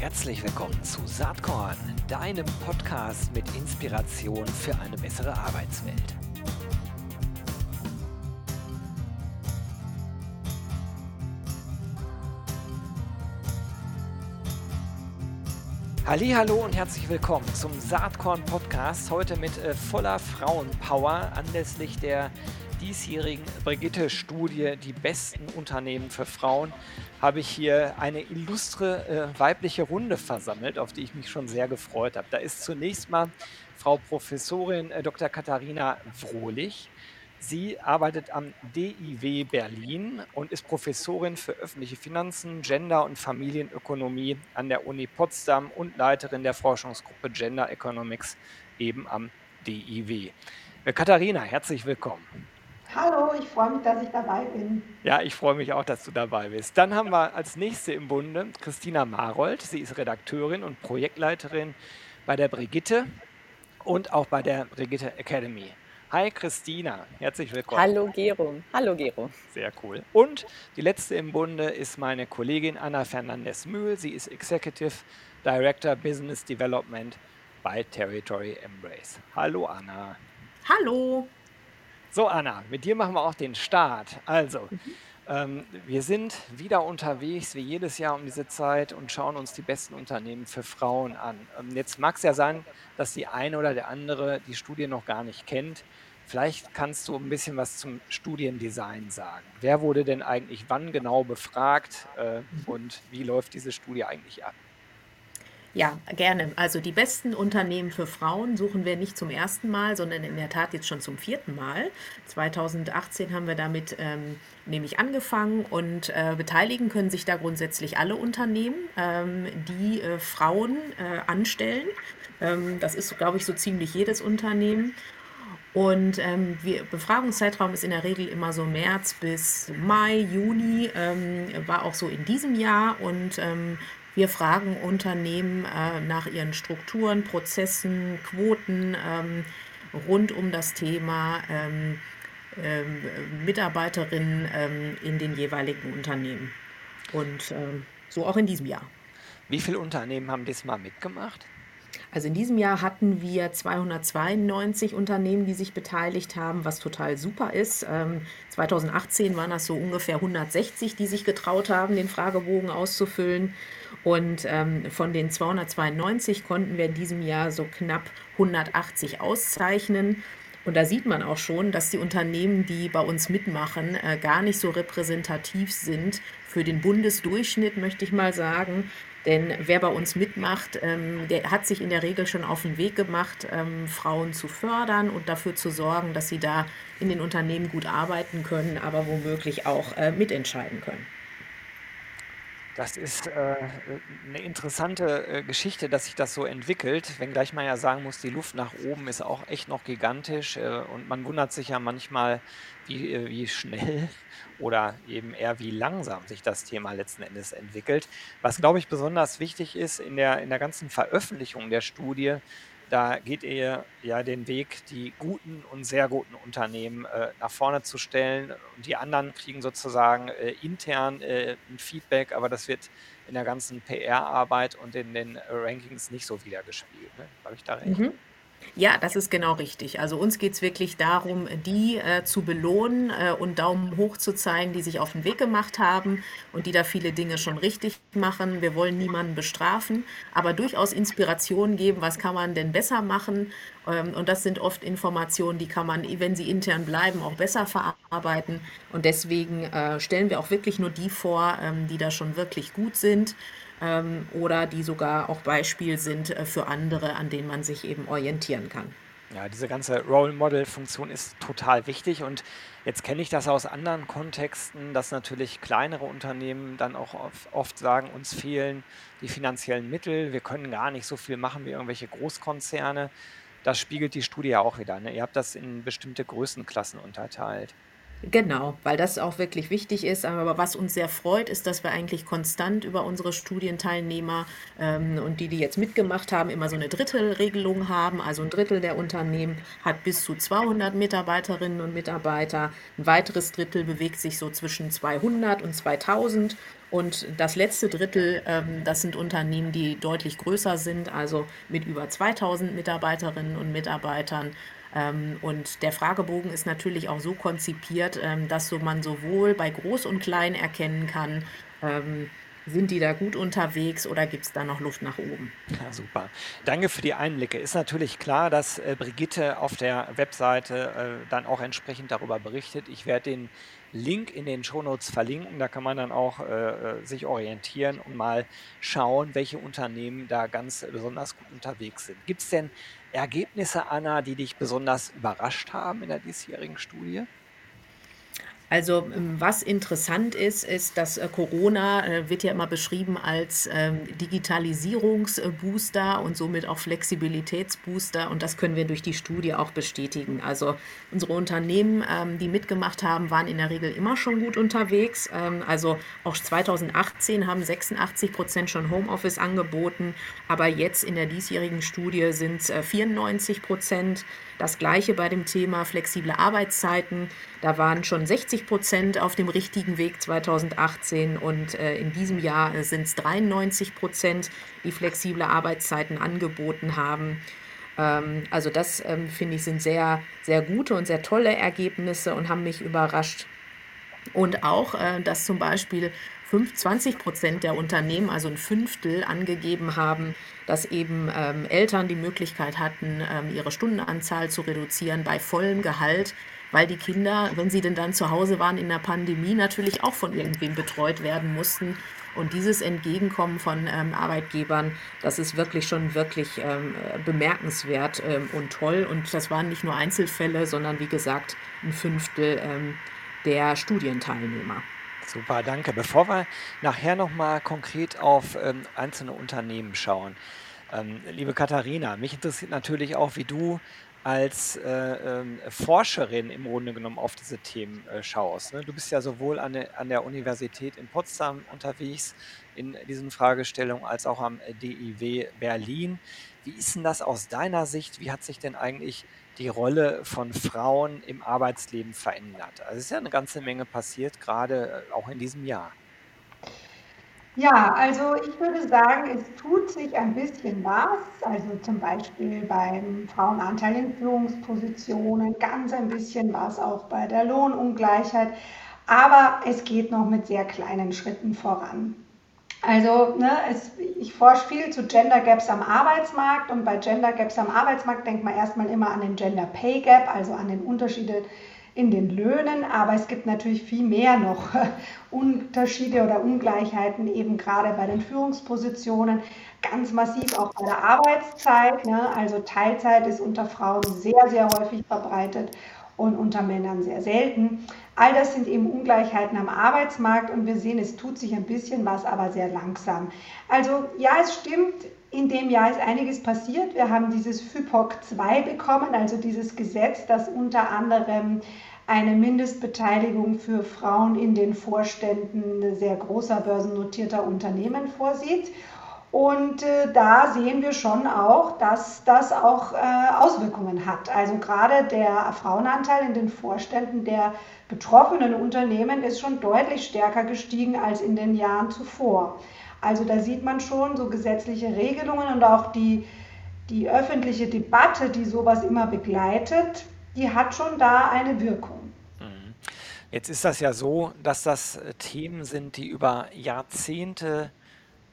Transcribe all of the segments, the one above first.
Herzlich willkommen zu Saatkorn, deinem Podcast mit Inspiration für eine bessere Arbeitswelt. Hallo und herzlich willkommen zum Saatkorn Podcast. Heute mit äh, voller Frauenpower anlässlich der diesjährigen Brigitte-Studie Die besten Unternehmen für Frauen habe ich hier eine illustre äh, weibliche Runde versammelt, auf die ich mich schon sehr gefreut habe. Da ist zunächst mal Frau Professorin äh, Dr. Katharina Frohlich. Sie arbeitet am DIW Berlin und ist Professorin für öffentliche Finanzen, Gender und Familienökonomie an der Uni Potsdam und Leiterin der Forschungsgruppe Gender Economics eben am DIW. Äh, Katharina, herzlich willkommen. Hallo, ich freue mich, dass ich dabei bin. Ja, ich freue mich auch, dass du dabei bist. Dann haben wir als nächste im Bunde Christina Marold. Sie ist Redakteurin und Projektleiterin bei der Brigitte und auch bei der Brigitte Academy. Hi Christina, herzlich willkommen. Hallo Gero. Hallo Gero. Sehr cool. Und die letzte im Bunde ist meine Kollegin Anna Fernandez-Mühl. Sie ist Executive Director Business Development bei Territory Embrace. Hallo Anna. Hallo. So, Anna, mit dir machen wir auch den Start. Also, mhm. ähm, wir sind wieder unterwegs, wie jedes Jahr um diese Zeit, und schauen uns die besten Unternehmen für Frauen an. Ähm, jetzt mag es ja sein, dass die eine oder der andere die Studie noch gar nicht kennt. Vielleicht kannst du ein bisschen was zum Studiendesign sagen. Wer wurde denn eigentlich wann genau befragt äh, mhm. und wie läuft diese Studie eigentlich ab? Ja, gerne. Also die besten Unternehmen für Frauen suchen wir nicht zum ersten Mal, sondern in der Tat jetzt schon zum vierten Mal. 2018 haben wir damit ähm, nämlich angefangen und äh, beteiligen können sich da grundsätzlich alle Unternehmen, ähm, die äh, Frauen äh, anstellen. Ähm, das ist, glaube ich, so ziemlich jedes Unternehmen. Und ähm, wir, Befragungszeitraum ist in der Regel immer so März bis Mai, Juni, ähm, war auch so in diesem Jahr. Und ähm, wir fragen Unternehmen äh, nach ihren Strukturen, Prozessen, Quoten ähm, rund um das Thema ähm, ähm, Mitarbeiterinnen ähm, in den jeweiligen Unternehmen. Und ähm, so auch in diesem Jahr. Wie viele Unternehmen haben diesmal mitgemacht? Also in diesem Jahr hatten wir 292 Unternehmen, die sich beteiligt haben, was total super ist. 2018 waren das so ungefähr 160, die sich getraut haben, den Fragebogen auszufüllen. Und ähm, von den 292 konnten wir in diesem Jahr so knapp 180 auszeichnen. Und da sieht man auch schon, dass die Unternehmen, die bei uns mitmachen, äh, gar nicht so repräsentativ sind für den Bundesdurchschnitt, möchte ich mal sagen. Denn wer bei uns mitmacht, ähm, der hat sich in der Regel schon auf den Weg gemacht, ähm, Frauen zu fördern und dafür zu sorgen, dass sie da in den Unternehmen gut arbeiten können, aber womöglich auch äh, mitentscheiden können. Das ist äh, eine interessante äh, Geschichte, dass sich das so entwickelt, wenngleich man ja sagen muss, die Luft nach oben ist auch echt noch gigantisch äh, und man wundert sich ja manchmal, wie, äh, wie schnell oder eben eher wie langsam sich das Thema letzten Endes entwickelt. Was, glaube ich, besonders wichtig ist in der, in der ganzen Veröffentlichung der Studie, da geht ihr ja den Weg, die guten und sehr guten Unternehmen äh, nach vorne zu stellen. Und die anderen kriegen sozusagen äh, intern äh, ein Feedback, aber das wird in der ganzen PR-Arbeit und in den Rankings nicht so wiedergespielt. Ne? Habe ich da recht? Mhm. Ja, das ist genau richtig. Also uns geht es wirklich darum, die äh, zu belohnen äh, und Daumen hoch zu zeigen, die sich auf den Weg gemacht haben und die da viele Dinge schon richtig machen. Wir wollen niemanden bestrafen, aber durchaus Inspiration geben, was kann man denn besser machen. Ähm, und das sind oft Informationen, die kann man, wenn sie intern bleiben, auch besser verarbeiten. Und deswegen äh, stellen wir auch wirklich nur die vor, ähm, die da schon wirklich gut sind ähm, oder die sogar auch Beispiel sind äh, für andere, an denen man sich eben orientieren kann. Ja, diese ganze Role Model-Funktion ist total wichtig und jetzt kenne ich das aus anderen Kontexten, dass natürlich kleinere Unternehmen dann auch oft sagen, uns fehlen die finanziellen Mittel, wir können gar nicht so viel machen wie irgendwelche Großkonzerne. Das spiegelt die Studie ja auch wieder. Ne? Ihr habt das in bestimmte Größenklassen unterteilt. Genau, weil das auch wirklich wichtig ist. Aber was uns sehr freut, ist, dass wir eigentlich konstant über unsere Studienteilnehmer ähm, und die, die jetzt mitgemacht haben, immer so eine Drittelregelung haben. Also ein Drittel der Unternehmen hat bis zu 200 Mitarbeiterinnen und Mitarbeiter. Ein weiteres Drittel bewegt sich so zwischen 200 und 2000. Und das letzte Drittel, ähm, das sind Unternehmen, die deutlich größer sind, also mit über 2000 Mitarbeiterinnen und Mitarbeitern. Ähm, und der Fragebogen ist natürlich auch so konzipiert, ähm, dass so man sowohl bei Groß und Klein erkennen kann, ähm, sind die da gut unterwegs oder gibt es da noch Luft nach oben? Ja, super. Danke für die Einblicke. Ist natürlich klar, dass äh, Brigitte auf der Webseite äh, dann auch entsprechend darüber berichtet. Ich werde den Link in den Shownotes verlinken. Da kann man dann auch äh, äh sich orientieren und mal schauen, welche Unternehmen da ganz besonders gut unterwegs sind. Gibt es denn Ergebnisse, Anna, die dich besonders überrascht haben in der diesjährigen Studie? Also ähm, was interessant ist, ist, dass äh, Corona äh, wird ja immer beschrieben als ähm, Digitalisierungsbooster und somit auch Flexibilitätsbooster und das können wir durch die Studie auch bestätigen. Also unsere Unternehmen, ähm, die mitgemacht haben, waren in der Regel immer schon gut unterwegs. Also auch 2018 haben 86 Prozent schon Homeoffice angeboten, aber jetzt in der diesjährigen Studie sind es 94 Prozent. Das gleiche bei dem Thema flexible Arbeitszeiten. Da waren schon 60 Prozent auf dem richtigen Weg 2018 und äh, in diesem Jahr sind es 93 Prozent, die flexible Arbeitszeiten angeboten haben. Ähm, also das ähm, finde ich sind sehr, sehr gute und sehr tolle Ergebnisse und haben mich überrascht. Und auch, äh, dass zum Beispiel 20 Prozent der Unternehmen, also ein Fünftel, angegeben haben, dass eben ähm, Eltern die Möglichkeit hatten, ähm, ihre Stundenanzahl zu reduzieren bei vollem Gehalt, weil die Kinder, wenn sie denn dann zu Hause waren in der Pandemie, natürlich auch von irgendwem betreut werden mussten. Und dieses Entgegenkommen von ähm, Arbeitgebern, das ist wirklich schon wirklich ähm, bemerkenswert ähm, und toll. Und das waren nicht nur Einzelfälle, sondern wie gesagt ein Fünftel ähm, der Studienteilnehmer. Super, danke. Bevor wir nachher nochmal konkret auf ähm, einzelne Unternehmen schauen, ähm, liebe Katharina, mich interessiert natürlich auch, wie du als äh, ähm, Forscherin im Grunde genommen auf diese Themen äh, schaust. Ne? Du bist ja sowohl an, der- an der Universität in Potsdam unterwegs in diesen Fragestellungen als auch am DIW Berlin. Wie ist denn das aus deiner Sicht? Wie hat sich denn eigentlich die Rolle von Frauen im Arbeitsleben verändert? Also es ist ja eine ganze Menge passiert, gerade äh, auch in diesem Jahr. Ja, also ich würde sagen, es tut sich ein bisschen was. Also zum Beispiel beim Frauenanteil in Führungspositionen, ganz ein bisschen was auch bei der Lohnungleichheit. Aber es geht noch mit sehr kleinen Schritten voran. Also ne, es, ich forsche viel zu Gender Gaps am Arbeitsmarkt und bei Gender Gaps am Arbeitsmarkt denkt man erstmal immer an den Gender Pay Gap, also an den Unterschiede in den Löhnen, aber es gibt natürlich viel mehr noch Unterschiede oder Ungleichheiten eben gerade bei den Führungspositionen, ganz massiv auch bei der Arbeitszeit. Ne? Also Teilzeit ist unter Frauen sehr, sehr häufig verbreitet und unter Männern sehr selten. All das sind eben Ungleichheiten am Arbeitsmarkt und wir sehen, es tut sich ein bisschen was, aber sehr langsam. Also ja, es stimmt, in dem Jahr ist einiges passiert. Wir haben dieses FIPOC 2 bekommen, also dieses Gesetz, das unter anderem eine Mindestbeteiligung für Frauen in den Vorständen sehr großer börsennotierter Unternehmen vorsieht. Und äh, da sehen wir schon auch, dass das auch äh, Auswirkungen hat. Also gerade der Frauenanteil in den Vorständen der betroffenen Unternehmen ist schon deutlich stärker gestiegen als in den Jahren zuvor. Also da sieht man schon so gesetzliche Regelungen und auch die, die öffentliche Debatte, die sowas immer begleitet, die hat schon da eine Wirkung. Mhm. Jetzt ist das ja so, dass das äh, Themen sind, die über Jahrzehnte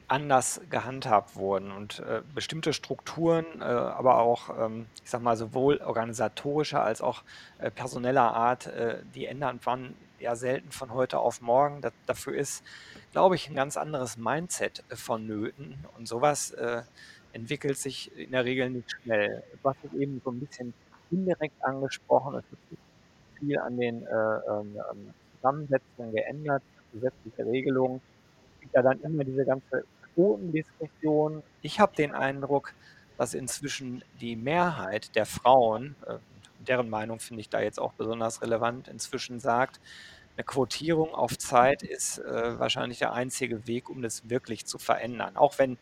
anders gehandhabt wurden und äh, bestimmte Strukturen, äh, aber auch, ähm, ich sag mal, sowohl organisatorischer als auch äh, personeller Art, äh, die ändern wann ja selten von heute auf morgen. Das, dafür ist, glaube ich, ein ganz anderes Mindset äh, vonnöten und sowas äh, entwickelt sich in der Regel nicht schnell. Du hast eben so ein bisschen indirekt angesprochen, es wird viel an den ähm, ähm, Zusammensetzungen geändert, gesetzliche Regelungen ja dann immer diese ganze Quotendiskussion. Ich habe den Eindruck, dass inzwischen die Mehrheit der Frauen, äh, deren Meinung finde ich da jetzt auch besonders relevant, inzwischen sagt, eine Quotierung auf Zeit ist äh, wahrscheinlich der einzige Weg, um das wirklich zu verändern. Auch wenn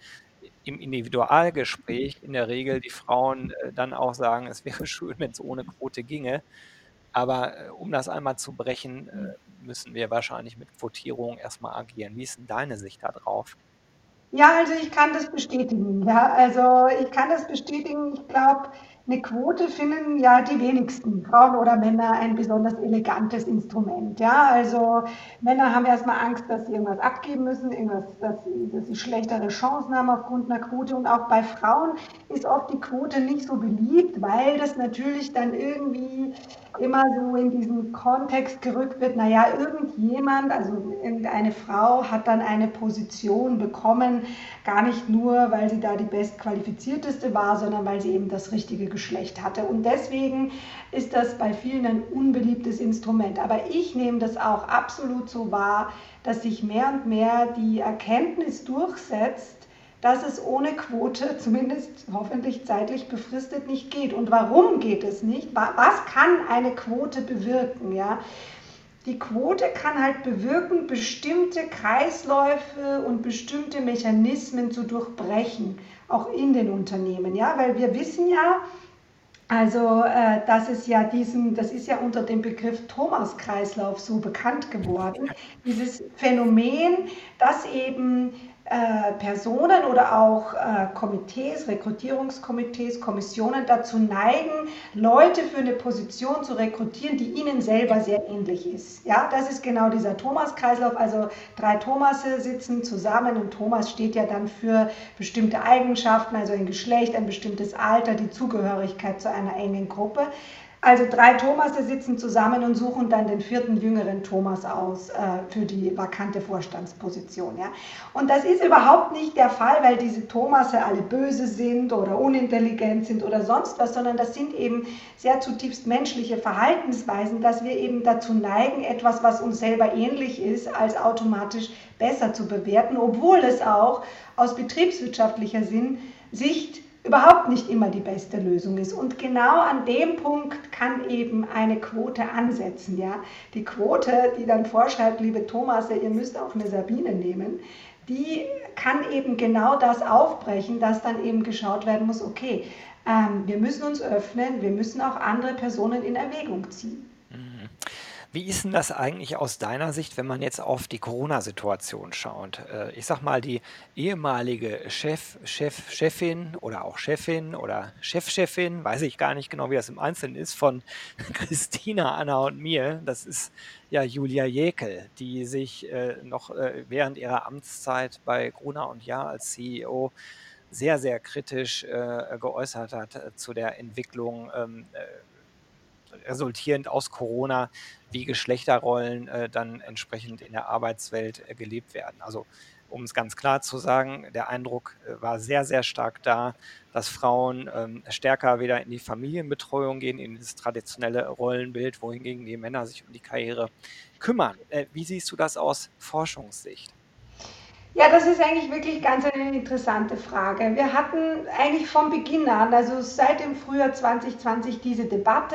im Individualgespräch in der Regel die Frauen äh, dann auch sagen, es wäre schön, wenn es ohne Quote ginge. Aber äh, um das einmal zu brechen, äh, müssen wir wahrscheinlich mit Quotierung erstmal agieren. Wie ist denn deine Sicht da drauf? Ja, also ich kann das bestätigen. Ja, also ich kann das bestätigen. Ich glaube, eine Quote finden ja die wenigsten, Frauen oder Männer, ein besonders elegantes Instrument. Ja, also Männer haben erstmal Angst, dass sie irgendwas abgeben müssen, irgendwas, dass dass sie schlechtere Chancen haben aufgrund einer Quote. Und auch bei Frauen ist oft die Quote nicht so beliebt, weil das natürlich dann irgendwie immer so in diesen Kontext gerückt wird, naja, irgendjemand, also irgendeine Frau hat dann eine Position bekommen, gar nicht nur, weil sie da die bestqualifizierteste war, sondern weil sie eben das richtige Geschlecht hatte. Und deswegen ist das bei vielen ein unbeliebtes Instrument. Aber ich nehme das auch absolut so wahr, dass sich mehr und mehr die Erkenntnis durchsetzt, dass es ohne Quote, zumindest hoffentlich zeitlich befristet, nicht geht. Und warum geht es nicht? Was kann eine Quote bewirken? Ja? Die Quote kann halt bewirken, bestimmte Kreisläufe und bestimmte Mechanismen zu durchbrechen, auch in den Unternehmen. Ja? Weil wir wissen ja, also äh, das ist ja diesen, das ist ja unter dem Begriff Thomas-Kreislauf so bekannt geworden. Dieses Phänomen, dass eben äh, Personen oder auch äh, Komitees, Rekrutierungskomitees, Kommissionen dazu neigen, Leute für eine Position zu rekrutieren, die ihnen selber sehr ähnlich ist. Ja, das ist genau dieser Thomas-Kreislauf. Also drei Thomasse sitzen zusammen und Thomas steht ja dann für bestimmte Eigenschaften, also ein Geschlecht, ein bestimmtes Alter, die Zugehörigkeit zu einer engen Gruppe. Also drei Thomasse sitzen zusammen und suchen dann den vierten jüngeren Thomas aus äh, für die vakante Vorstandsposition. Ja? Und das ist überhaupt nicht der Fall, weil diese Thomasse alle böse sind oder unintelligent sind oder sonst was, sondern das sind eben sehr zutiefst menschliche Verhaltensweisen, dass wir eben dazu neigen, etwas, was uns selber ähnlich ist, als automatisch besser zu bewerten, obwohl es auch aus betriebswirtschaftlicher Sinn, Sicht überhaupt nicht immer die beste Lösung ist. Und genau an dem Punkt kann eben eine Quote ansetzen. Ja? Die Quote, die dann vorschreibt, liebe Thomas, ihr müsst auch eine Sabine nehmen, die kann eben genau das aufbrechen, dass dann eben geschaut werden muss, okay, ähm, wir müssen uns öffnen, wir müssen auch andere Personen in Erwägung ziehen. Wie ist denn das eigentlich aus deiner Sicht, wenn man jetzt auf die Corona-Situation schaut? Äh, ich sag mal, die ehemalige Chef, Chef, Chefin oder auch Chefin oder Chefchefin, weiß ich gar nicht genau, wie das im Einzelnen ist, von Christina, Anna und mir, das ist ja Julia Jäkel, die sich äh, noch äh, während ihrer Amtszeit bei Gruner und Jahr als CEO sehr, sehr kritisch geäußert hat zu der Entwicklung ähm, äh, resultierend aus Corona, wie Geschlechterrollen äh, dann entsprechend in der Arbeitswelt äh, gelebt werden. Also um es ganz klar zu sagen, der Eindruck äh, war sehr, sehr stark da, dass Frauen ähm, stärker wieder in die Familienbetreuung gehen, in das traditionelle Rollenbild, wohingegen die Männer sich um die Karriere kümmern. Äh, wie siehst du das aus Forschungssicht? Ja, das ist eigentlich wirklich ganz eine interessante Frage. Wir hatten eigentlich von Beginn an, also seit dem Frühjahr 2020, diese Debatte,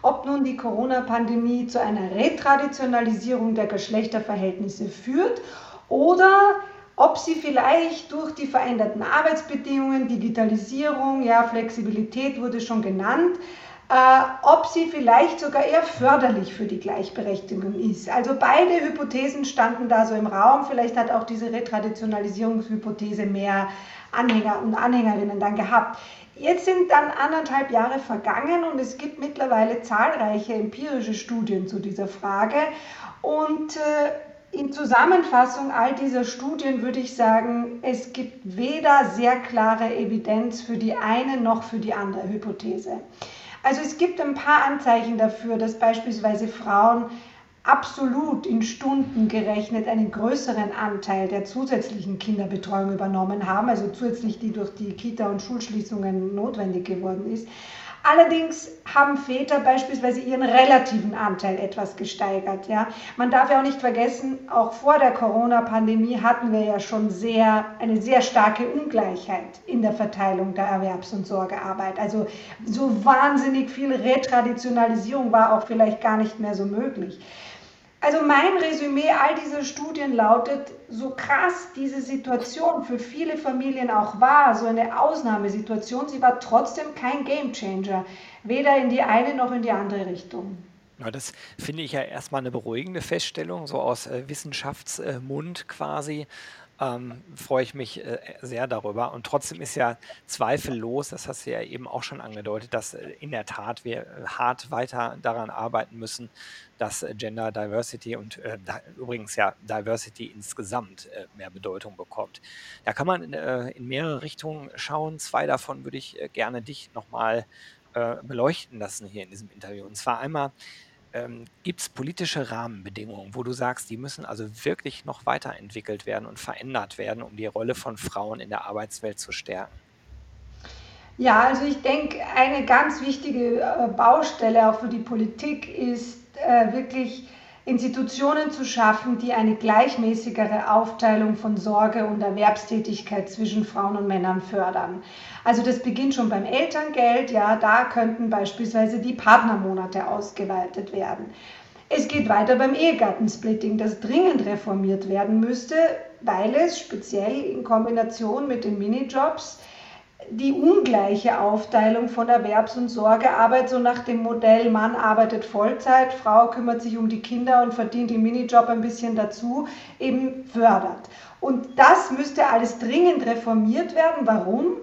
ob nun die Corona-Pandemie zu einer Retraditionalisierung der Geschlechterverhältnisse führt oder ob sie vielleicht durch die veränderten Arbeitsbedingungen, Digitalisierung, ja, Flexibilität wurde schon genannt, ob sie vielleicht sogar eher förderlich für die Gleichberechtigung ist. Also beide Hypothesen standen da so im Raum. Vielleicht hat auch diese Retraditionalisierungshypothese mehr Anhänger und Anhängerinnen dann gehabt. Jetzt sind dann anderthalb Jahre vergangen und es gibt mittlerweile zahlreiche empirische Studien zu dieser Frage. Und äh, in Zusammenfassung all dieser Studien würde ich sagen, es gibt weder sehr klare Evidenz für die eine noch für die andere Hypothese. Also es gibt ein paar Anzeichen dafür, dass beispielsweise Frauen absolut in Stunden gerechnet einen größeren Anteil der zusätzlichen Kinderbetreuung übernommen haben, also zusätzlich die durch die Kita- und Schulschließungen notwendig geworden ist. Allerdings haben Väter beispielsweise ihren relativen Anteil etwas gesteigert. Ja. Man darf ja auch nicht vergessen, auch vor der Corona-Pandemie hatten wir ja schon sehr, eine sehr starke Ungleichheit in der Verteilung der Erwerbs- und Sorgearbeit. Also so wahnsinnig viel Retraditionalisierung war auch vielleicht gar nicht mehr so möglich. Also mein Resümee all dieser Studien lautet, so krass diese Situation für viele Familien auch war, so eine Ausnahmesituation, sie war trotzdem kein Gamechanger, weder in die eine noch in die andere Richtung. Ja, das finde ich ja erstmal eine beruhigende Feststellung, so aus äh, Wissenschaftsmund quasi ähm, freue ich mich äh, sehr darüber. Und trotzdem ist ja zweifellos, das hast du ja eben auch schon angedeutet, dass äh, in der Tat wir äh, hart weiter daran arbeiten müssen, dass äh, Gender Diversity und äh, da, übrigens ja Diversity insgesamt äh, mehr Bedeutung bekommt. Da kann man in mehrere Richtungen schauen. Zwei davon würde ich gerne dich nochmal beleuchten lassen hier in diesem Interview. Und zwar einmal, ähm, gibt es politische Rahmenbedingungen, wo du sagst, die müssen also wirklich noch weiterentwickelt werden und verändert werden, um die Rolle von Frauen in der Arbeitswelt zu stärken? Ja, also ich denke, eine ganz wichtige äh, Baustelle auch für die Politik ist äh, wirklich Institutionen zu schaffen, die eine gleichmäßigere Aufteilung von Sorge und Erwerbstätigkeit zwischen Frauen und Männern fördern. Also das beginnt schon beim Elterngeld, ja, da könnten beispielsweise die Partnermonate ausgeweitet werden. Es geht weiter beim Ehegattensplitting, das dringend reformiert werden müsste, weil es speziell in Kombination mit den Minijobs die ungleiche Aufteilung von Erwerbs- und Sorgearbeit, so nach dem Modell, Mann arbeitet Vollzeit, Frau kümmert sich um die Kinder und verdient im Minijob ein bisschen dazu, eben fördert. Und das müsste alles dringend reformiert werden. Warum?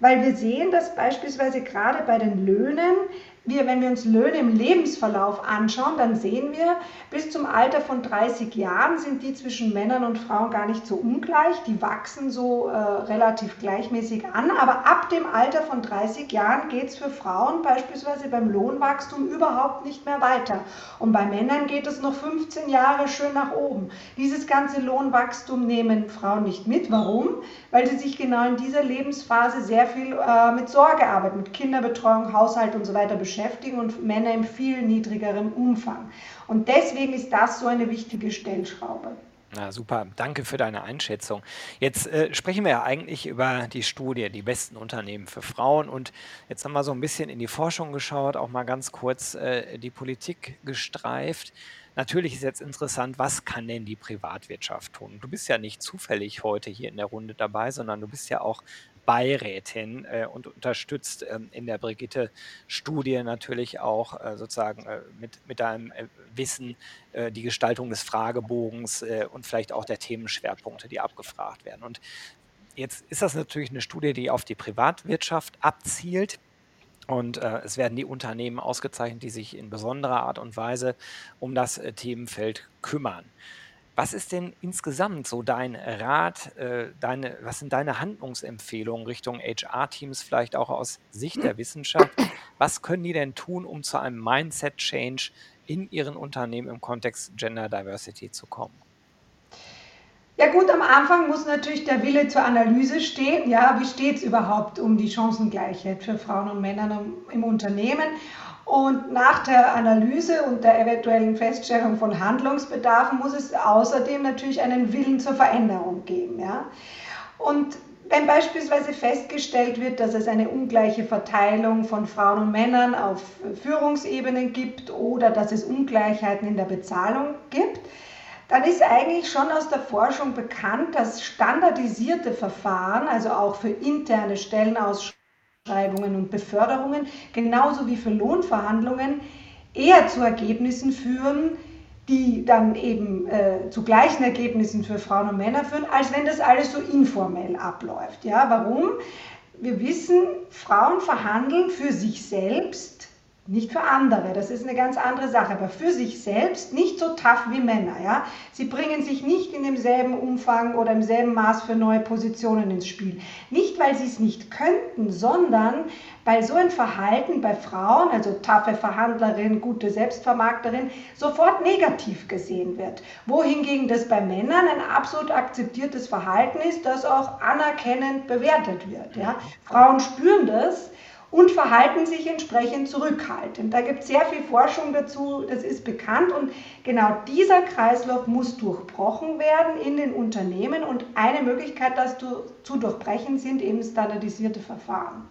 Weil wir sehen, dass beispielsweise gerade bei den Löhnen wir, wenn wir uns Löhne im Lebensverlauf anschauen, dann sehen wir, bis zum Alter von 30 Jahren sind die zwischen Männern und Frauen gar nicht so ungleich. Die wachsen so äh, relativ gleichmäßig an. Aber ab dem Alter von 30 Jahren geht es für Frauen beispielsweise beim Lohnwachstum überhaupt nicht mehr weiter. Und bei Männern geht es noch 15 Jahre schön nach oben. Dieses ganze Lohnwachstum nehmen Frauen nicht mit. Warum? Weil sie sich genau in dieser Lebensphase sehr viel äh, mit Sorgearbeit, mit Kinderbetreuung, Haushalt und so weiter beschäftigen beschäftigen und Männer im viel niedrigeren Umfang. Und deswegen ist das so eine wichtige Stellschraube. Na super, danke für deine Einschätzung. Jetzt äh, sprechen wir ja eigentlich über die Studie, die besten Unternehmen für Frauen. Und jetzt haben wir so ein bisschen in die Forschung geschaut, auch mal ganz kurz äh, die Politik gestreift. Natürlich ist jetzt interessant, was kann denn die Privatwirtschaft tun? Du bist ja nicht zufällig heute hier in der Runde dabei, sondern du bist ja auch Beirätin äh, und unterstützt ähm, in der Brigitte-Studie natürlich auch äh, sozusagen äh, mit, mit deinem äh, Wissen äh, die Gestaltung des Fragebogens äh, und vielleicht auch der Themenschwerpunkte, die abgefragt werden. Und jetzt ist das natürlich eine Studie, die auf die Privatwirtschaft abzielt. Und äh, es werden die Unternehmen ausgezeichnet, die sich in besonderer Art und Weise um das äh, Themenfeld kümmern. Was ist denn insgesamt so dein Rat, äh, deine, was sind deine Handlungsempfehlungen Richtung HR-Teams, vielleicht auch aus Sicht der Wissenschaft? Was können die denn tun, um zu einem Mindset-Change in ihren Unternehmen im Kontext Gender Diversity zu kommen? Ja gut, am Anfang muss natürlich der Wille zur Analyse stehen. Ja, wie steht es überhaupt um die Chancengleichheit für Frauen und Männer im Unternehmen? Und nach der Analyse und der eventuellen Feststellung von Handlungsbedarfen muss es außerdem natürlich einen Willen zur Veränderung geben. Ja? Und wenn beispielsweise festgestellt wird, dass es eine ungleiche Verteilung von Frauen und Männern auf Führungsebenen gibt oder dass es Ungleichheiten in der Bezahlung gibt, dann ist eigentlich schon aus der Forschung bekannt, dass standardisierte Verfahren, also auch für interne Stellenausschreibungen, Ausschreibungen und Beförderungen, genauso wie für Lohnverhandlungen, eher zu Ergebnissen führen, die dann eben äh, zu gleichen Ergebnissen für Frauen und Männer führen, als wenn das alles so informell abläuft. Ja, warum? Wir wissen, Frauen verhandeln für sich selbst nicht für andere, das ist eine ganz andere Sache, aber für sich selbst nicht so tough wie Männer. Ja? Sie bringen sich nicht in demselben Umfang oder im selben Maß für neue Positionen ins Spiel. Nicht, weil sie es nicht könnten, sondern weil so ein Verhalten bei Frauen, also taffe Verhandlerin, gute Selbstvermarkterin, sofort negativ gesehen wird. Wohingegen das bei Männern ein absolut akzeptiertes Verhalten ist, das auch anerkennend bewertet wird. Ja? Frauen spüren das und verhalten sich entsprechend zurückhaltend. Da gibt es sehr viel Forschung dazu, das ist bekannt und genau dieser Kreislauf muss durchbrochen werden in den Unternehmen und eine Möglichkeit, das zu durchbrechen, sind eben standardisierte Verfahren.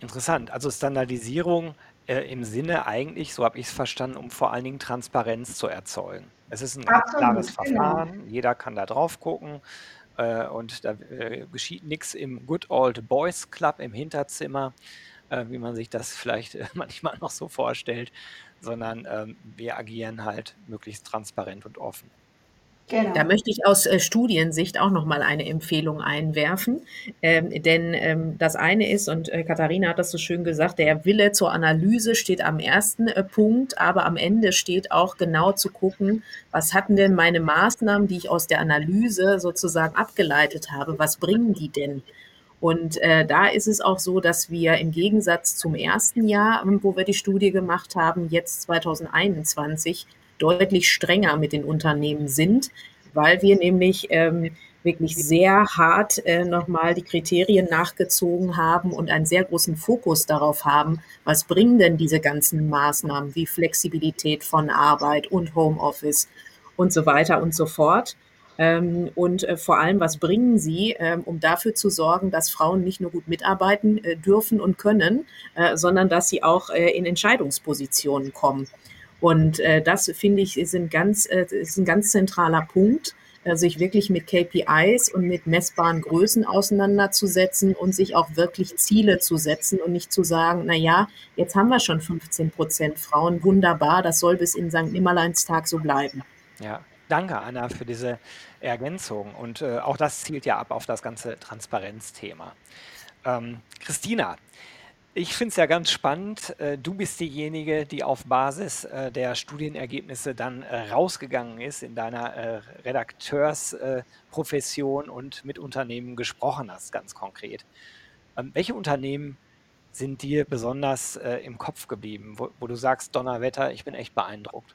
Interessant, also Standardisierung äh, im Sinne eigentlich, so habe ich es verstanden, um vor allen Dingen Transparenz zu erzeugen. Es ist ein ganz klares genau. Verfahren, jeder kann da drauf gucken äh, und da äh, geschieht nichts im Good Old Boys Club im Hinterzimmer, äh, wie man sich das vielleicht äh, manchmal noch so vorstellt, sondern ähm, wir agieren halt möglichst transparent und offen. Genau. Da möchte ich aus äh, Studiensicht auch noch mal eine Empfehlung einwerfen, ähm, denn ähm, das eine ist und äh, Katharina hat das so schön gesagt: Der Wille zur Analyse steht am ersten äh, Punkt, aber am Ende steht auch genau zu gucken, was hatten denn meine Maßnahmen, die ich aus der Analyse sozusagen abgeleitet habe, was bringen die denn? Und äh, da ist es auch so, dass wir im Gegensatz zum ersten Jahr, wo wir die Studie gemacht haben, jetzt 2021 deutlich strenger mit den Unternehmen sind, weil wir nämlich ähm, wirklich sehr hart äh, nochmal die Kriterien nachgezogen haben und einen sehr großen Fokus darauf haben, was bringen denn diese ganzen Maßnahmen wie Flexibilität von Arbeit und Homeoffice und so weiter und so fort. Ähm, und äh, vor allem, was bringen sie, ähm, um dafür zu sorgen, dass Frauen nicht nur gut mitarbeiten äh, dürfen und können, äh, sondern dass sie auch äh, in Entscheidungspositionen kommen. Und äh, das finde ich ist ein ganz, äh, ist ein ganz zentraler Punkt, sich wirklich mit KPIs und mit messbaren Größen auseinanderzusetzen und sich auch wirklich Ziele zu setzen und nicht zu sagen, na ja, jetzt haben wir schon 15 Prozent Frauen, wunderbar, das soll bis in St. Nimmerleinstag so bleiben. Ja, danke Anna für diese Ergänzung und äh, auch das zielt ja ab auf das ganze Transparenzthema. Ähm, Christina, ich finde es ja ganz spannend. Äh, du bist diejenige, die auf Basis äh, der Studienergebnisse dann äh, rausgegangen ist in deiner Redakteursprofession und mit Unternehmen gesprochen hast, ganz konkret. Ähm, welche Unternehmen sind dir besonders im Kopf geblieben, wo, wo du sagst, Donnerwetter, ich bin echt beeindruckt?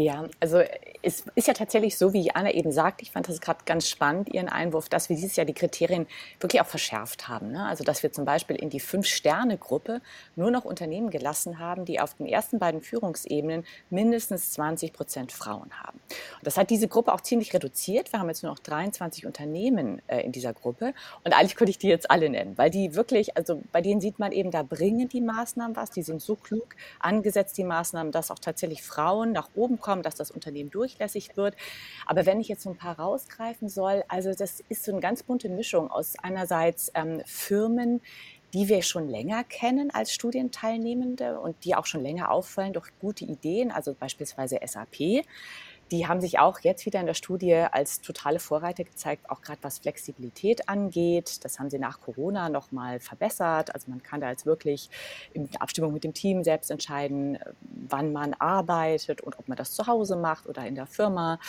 Ja, also es ist ja tatsächlich so, wie Anna eben sagt, ich fand das gerade ganz spannend, Ihren Einwurf, dass wir dieses Jahr die Kriterien wirklich auch verschärft haben. Ne? Also dass wir zum Beispiel in die Fünf-Sterne-Gruppe nur noch Unternehmen gelassen haben, die auf den ersten beiden Führungsebenen mindestens 20 Prozent Frauen haben. Und das hat diese Gruppe auch ziemlich reduziert. Wir haben jetzt nur noch 23 Unternehmen äh, in dieser Gruppe. Und eigentlich könnte ich die jetzt alle nennen, weil die wirklich, also bei denen sieht man eben, da bringen die Maßnahmen was. Die sind so klug angesetzt, die Maßnahmen, dass auch tatsächlich Frauen nach oben kommen, dass das Unternehmen durchlässig wird. Aber wenn ich jetzt so ein paar rausgreifen soll, also das ist so eine ganz bunte Mischung aus einerseits ähm, Firmen, die wir schon länger kennen als Studienteilnehmende und die auch schon länger auffallen durch gute Ideen, also beispielsweise SAP. Die haben sich auch jetzt wieder in der Studie als totale Vorreiter gezeigt, auch gerade was Flexibilität angeht. Das haben sie nach Corona nochmal verbessert. Also man kann da jetzt wirklich in Abstimmung mit dem Team selbst entscheiden, wann man arbeitet und ob man das zu Hause macht oder in der Firma.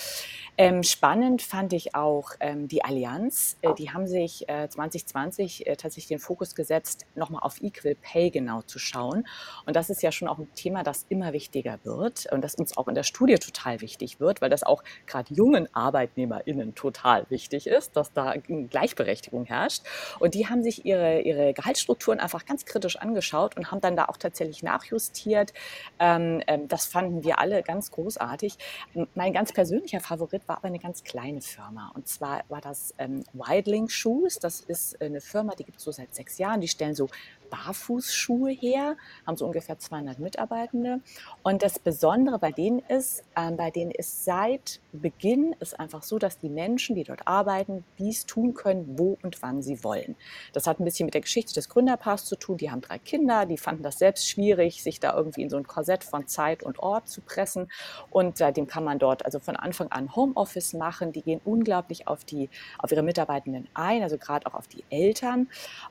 Ähm, spannend fand ich auch ähm, die Allianz. Äh, die haben sich äh, 2020 äh, tatsächlich den Fokus gesetzt, nochmal auf Equal Pay genau zu schauen. Und das ist ja schon auch ein Thema, das immer wichtiger wird und das uns auch in der Studie total wichtig wird wird, weil das auch gerade jungen ArbeitnehmerInnen total wichtig ist, dass da Gleichberechtigung herrscht. Und die haben sich ihre, ihre Gehaltsstrukturen einfach ganz kritisch angeschaut und haben dann da auch tatsächlich nachjustiert. Ähm, ähm, das fanden wir alle ganz großartig. Mein ganz persönlicher Favorit war aber eine ganz kleine Firma. Und zwar war das ähm, Wildling Shoes. Das ist eine Firma, die gibt es so seit sechs Jahren. Die stellen so Barfußschuhe her, haben so ungefähr 200 Mitarbeitende. Und das Besondere bei denen ist, äh, bei denen ist seit Beginn ist einfach so, dass die Menschen, die dort arbeiten, dies tun können, wo und wann sie wollen. Das hat ein bisschen mit der Geschichte des Gründerpaars zu tun. Die haben drei Kinder, die fanden das selbst schwierig, sich da irgendwie in so ein Korsett von Zeit und Ort zu pressen. Und seitdem kann man dort also von Anfang an Homeoffice machen. Die gehen unglaublich auf die, auf ihre Mitarbeitenden ein, also gerade auch auf die Eltern.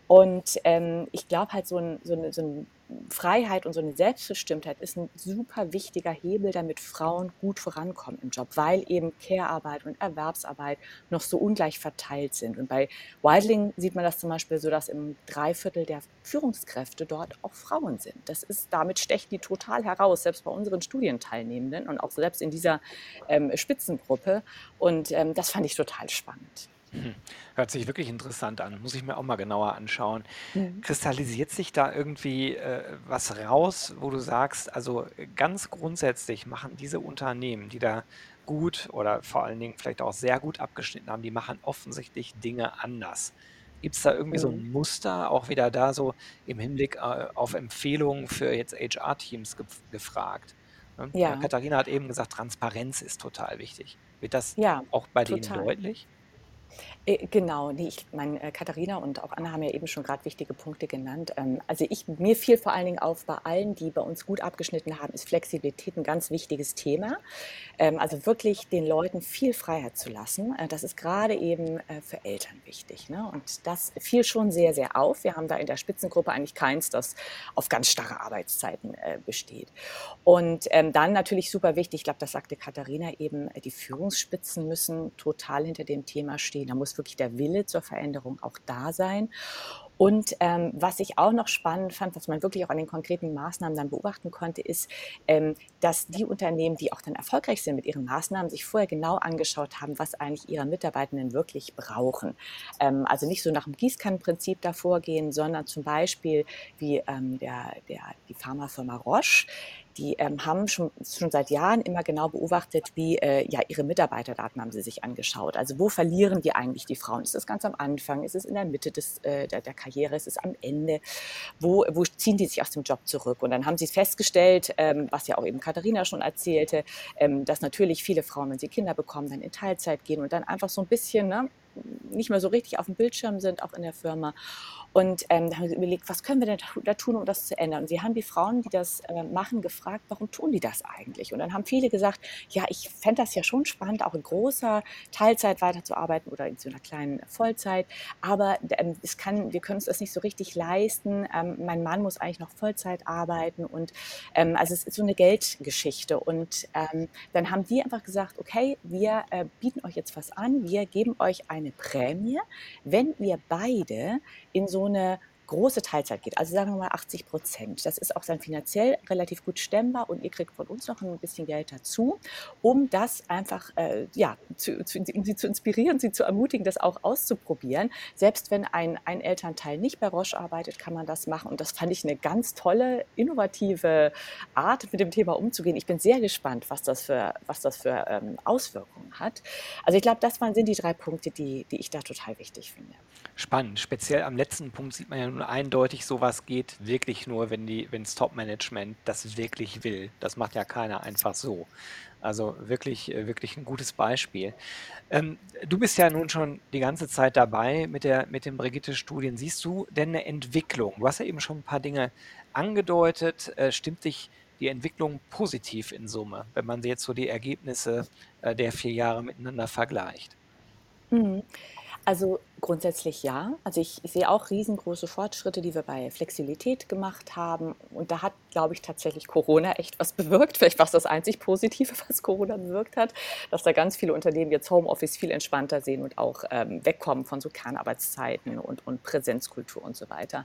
Und ähm, ich glaube, halt, so, ein, so, eine, so eine Freiheit und so eine Selbstbestimmtheit ist ein super wichtiger Hebel, damit Frauen gut vorankommen im Job, weil eben Care-Arbeit und Erwerbsarbeit noch so ungleich verteilt sind. Und bei Wildling sieht man das zum Beispiel so, dass im Dreiviertel der Führungskräfte dort auch Frauen sind. Das ist, damit stechen die total heraus, selbst bei unseren Studienteilnehmenden und auch selbst in dieser ähm, Spitzengruppe. Und ähm, das fand ich total spannend. Hm. Hört sich wirklich interessant an. Muss ich mir auch mal genauer anschauen. Mhm. Kristallisiert sich da irgendwie äh, was raus, wo du sagst, also ganz grundsätzlich machen diese Unternehmen, die da gut oder vor allen Dingen vielleicht auch sehr gut abgeschnitten haben, die machen offensichtlich Dinge anders. Gibt es da irgendwie so Mhm. ein Muster, auch wieder da so im Hinblick äh, auf Empfehlungen für jetzt HR-Teams gef gefragt? Ne? Ja, Katharina hat eben gesagt, Transparenz ist total wichtig. Wird das ja, auch bei denen total. deutlich? Äh, genau, ne, ich meine, äh, Katharina und auch Anna haben ja eben schon gerade wichtige Punkte genannt. Ähm, also ich, mir fiel vor allen Dingen auf, bei allen, die bei uns gut abgeschnitten haben, ist Flexibilität ein ganz wichtiges Thema. Ähm, also wirklich den Leuten viel Freiheit zu lassen. Äh, das ist gerade eben für Eltern wichtig. Ne? Und das fiel schon sehr, sehr auf. Wir haben da in der Spitzengruppe eigentlich keins, das auf ganz starre Arbeitszeiten besteht. Und ähm, dann natürlich super wichtig, ich glaube, das sagte Katharina eben, die Führungsspitzen müssen total hinter dem Thema stehen. Da muss wirklich der Wille zur Veränderung auch da sein. Und ähm, was ich auch noch spannend fand, was man wirklich auch an den konkreten Maßnahmen dann beobachten konnte, ist, ähm, dass die Unternehmen, die auch dann erfolgreich sind mit ihren Maßnahmen, sich vorher genau angeschaut haben, was eigentlich ihre Mitarbeitenden wirklich brauchen. Ähm, also nicht so nach dem Gießkannenprinzip davor gehen, sondern zum Beispiel wie ähm, der, der, die Pharmafirma Roche, die ähm, haben schon, schon seit Jahren immer genau beobachtet, wie äh, ja ihre Mitarbeiterdaten haben sie sich angeschaut. Also wo verlieren die eigentlich die Frauen? Ist es ganz am Anfang? Ist es in der Mitte des, äh, der, der Karriere? Ist es am Ende? Wo, wo ziehen die sich aus dem Job zurück? Und dann haben sie festgestellt, ähm, was ja auch eben Katharina schon erzählte, ähm, dass natürlich viele Frauen, wenn sie Kinder bekommen, dann in Teilzeit gehen und dann einfach so ein bisschen ne, nicht mehr so richtig auf dem Bildschirm sind, auch in der Firma. Und ähm, da haben wir überlegt, was können wir denn da tun, um das zu ändern? Und wir haben die Frauen, die das äh, machen, gefragt, warum tun die das eigentlich? Und dann haben viele gesagt, ja, ich fände das ja schon spannend, auch in großer Teilzeit weiterzuarbeiten oder in so einer kleinen Vollzeit. Aber ähm, es kann, wir können uns das nicht so richtig leisten. Ähm, mein Mann muss eigentlich noch Vollzeit arbeiten. Und ähm, also es ist so eine Geldgeschichte. Und ähm, dann haben die einfach gesagt, okay, wir äh, bieten euch jetzt was an, wir geben euch eine Prämie, wenn ihr beide in so eine große Teilzeit geht, also sagen wir mal 80 Prozent. Das ist auch dann finanziell relativ gut stemmbar und ihr kriegt von uns noch ein bisschen Geld dazu, um das einfach, äh, ja, zu, zu, um sie zu inspirieren, sie zu ermutigen, das auch auszuprobieren. Selbst wenn ein, ein Elternteil nicht bei Roche arbeitet, kann man das machen und das fand ich eine ganz tolle, innovative Art, mit dem Thema umzugehen. Ich bin sehr gespannt, was das für, was das für ähm, Auswirkungen hat. Also ich glaube, das waren, sind die drei Punkte, die, die ich da total wichtig finde. Spannend. Speziell am letzten Punkt sieht man ja nun eindeutig, sowas geht wirklich nur, wenn die, wenn das Top-Management das wirklich will. Das macht ja keiner einfach so. Also wirklich, äh, wirklich ein gutes Beispiel. Ähm, du bist ja nun schon die ganze Zeit dabei mit der, mit den Brigitte-Studien. Siehst du denn eine Entwicklung? Du hast ja eben schon ein paar Dinge angedeutet. Äh, stimmt dich die Entwicklung positiv in Summe, wenn man jetzt so die Ergebnisse äh, der vier Jahre miteinander vergleicht? Mhm. Also grundsätzlich ja. Also ich, ich sehe auch riesengroße Fortschritte, die wir bei Flexibilität gemacht haben. Und da hat, glaube ich, tatsächlich Corona echt was bewirkt. Vielleicht war es das einzig Positive, was Corona bewirkt hat, dass da ganz viele Unternehmen jetzt Homeoffice viel entspannter sehen und auch ähm, wegkommen von so Kernarbeitszeiten und, und Präsenzkultur und so weiter.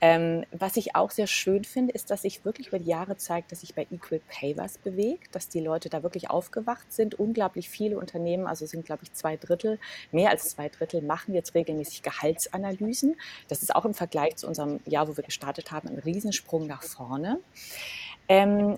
Ähm, was ich auch sehr schön finde, ist, dass sich wirklich über die Jahre zeigt, dass sich bei Equal Pay was bewegt, dass die Leute da wirklich aufgewacht sind. Unglaublich viele Unternehmen, also sind, glaube ich, zwei Drittel, mehr als zwei Drittel, machen jetzt regelmäßig Gehaltsanalysen. Das ist auch im Vergleich zu unserem Jahr, wo wir gestartet haben, ein Riesensprung nach vorne. Ähm,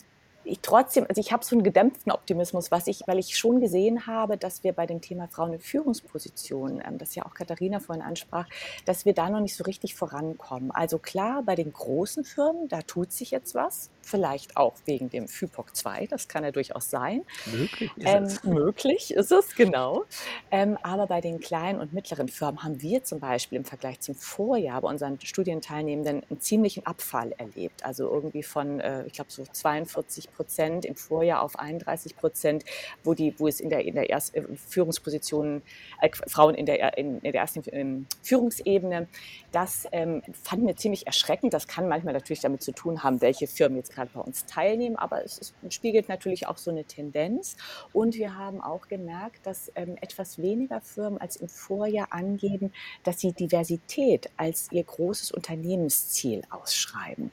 ich trotzdem, also ich habe so einen gedämpften Optimismus, was ich, weil ich schon gesehen habe, dass wir bei dem Thema Frauen in Führungspositionen, ähm, das ja auch Katharina vorhin ansprach, dass wir da noch nicht so richtig vorankommen. Also klar, bei den großen Firmen, da tut sich jetzt was, vielleicht auch wegen dem FIPOC 2, das kann ja durchaus sein. Möglich ist Ähm, es. möglich ist es, genau. Ähm, aber bei den kleinen und mittleren Firmen haben wir zum Beispiel im Vergleich zum Vorjahr bei unseren Studienteilnehmenden einen ziemlichen Abfall erlebt. Also irgendwie von, äh, ich glaube, so 42 Prozent im Vorjahr auf 31 Prozent, wo, die, wo es in der, in der ersten äh, Führungsposition, äh, Frauen in der, in, in der ersten ähm, Führungsebene, das ähm, fanden wir ziemlich erschreckend. Das kann manchmal natürlich damit zu tun haben, welche Firmen jetzt gerade bei uns teilnehmen, aber es, ist, spiegelt natürlich auch so eine Tendenz. Und wir haben auch gemerkt, dass ähm, etwas weniger Firmen als im Vorjahr angeben, dass sie Diversität als ihr großes Unternehmensziel ausschreiben.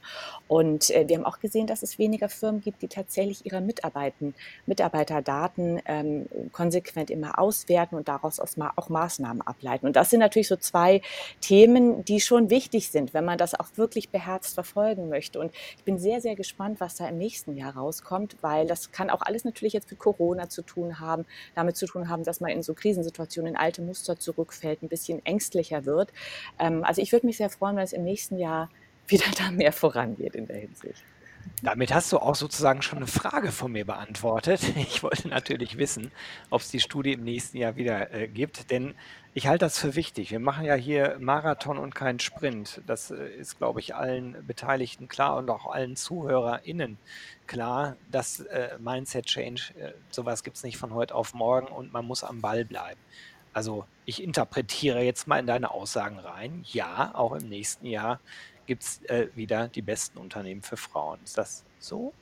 Und äh, wir haben auch gesehen, dass es weniger Firmen gibt, die tatsächlich ihre Mitarbeiter, Mitarbeiterdaten ähm, konsequent immer auswerten und daraus auch Maßnahmen ableiten. Und das sind natürlich so zwei Themen, die schon wichtig sind, wenn man das auch wirklich beherzt verfolgen möchte. Und ich bin sehr, sehr gespannt, was da im nächsten Jahr rauskommt, weil das kann auch alles natürlich jetzt mit Corona zu tun haben, damit zu tun haben, dass man in so Krisensituationen in alte Muster zurückfällt, ein bisschen ängstlicher wird. Ähm, also ich würde mich sehr freuen, wenn es im nächsten Jahr wieder da mehr vorangeht in der Hinsicht. Damit hast du auch sozusagen schon eine Frage von mir beantwortet. Ich wollte natürlich wissen, ob es die Studie im nächsten Jahr wieder äh, gibt, denn ich halte das für wichtig. Wir machen ja hier Marathon und keinen Sprint. Das äh, ist, glaube ich, allen Beteiligten klar und auch allen ZuhörerInnen klar, dass äh, Mindset Change, äh, sowas gibt es nicht von heute auf morgen und man muss am Ball bleiben. Also ich interpretiere jetzt mal in deine Aussagen rein. Ja, auch im nächsten Jahr gibt es äh, wieder die besten Unternehmen für Frauen. Ist das so?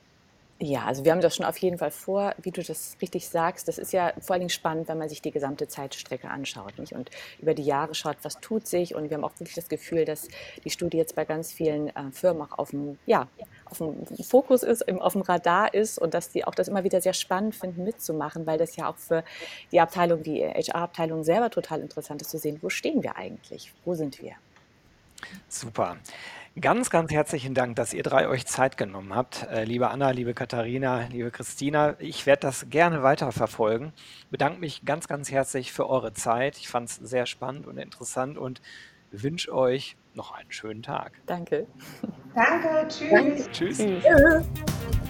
Ja, also wir haben das schon auf jeden Fall vor, wie du das richtig sagst. Das ist ja vor allen Dingen spannend, wenn man sich die gesamte Zeitstrecke anschaut nicht? und über die Jahre schaut, was tut sich. Und wir haben auch wirklich das Gefühl, dass die Studie jetzt bei ganz vielen äh, Firmen auch auf dem, ja, auf dem Fokus ist, auf dem Radar ist und dass die auch das immer wieder sehr spannend finden, mitzumachen, weil das ja auch für die Abteilung, die HR-Abteilung selber total interessant ist zu sehen, wo stehen wir eigentlich, wo sind wir. Super. Ganz, ganz herzlichen Dank, dass ihr drei euch Zeit genommen habt. Äh, liebe Anna, liebe Katharina, liebe Christina, ich werde das gerne weiterverfolgen. Bedanke mich ganz, ganz herzlich für eure Zeit. Ich fand es sehr spannend und interessant und wünsche euch noch einen schönen Tag. Danke. Danke, tschüss. Danke. Tschüss. tschüss.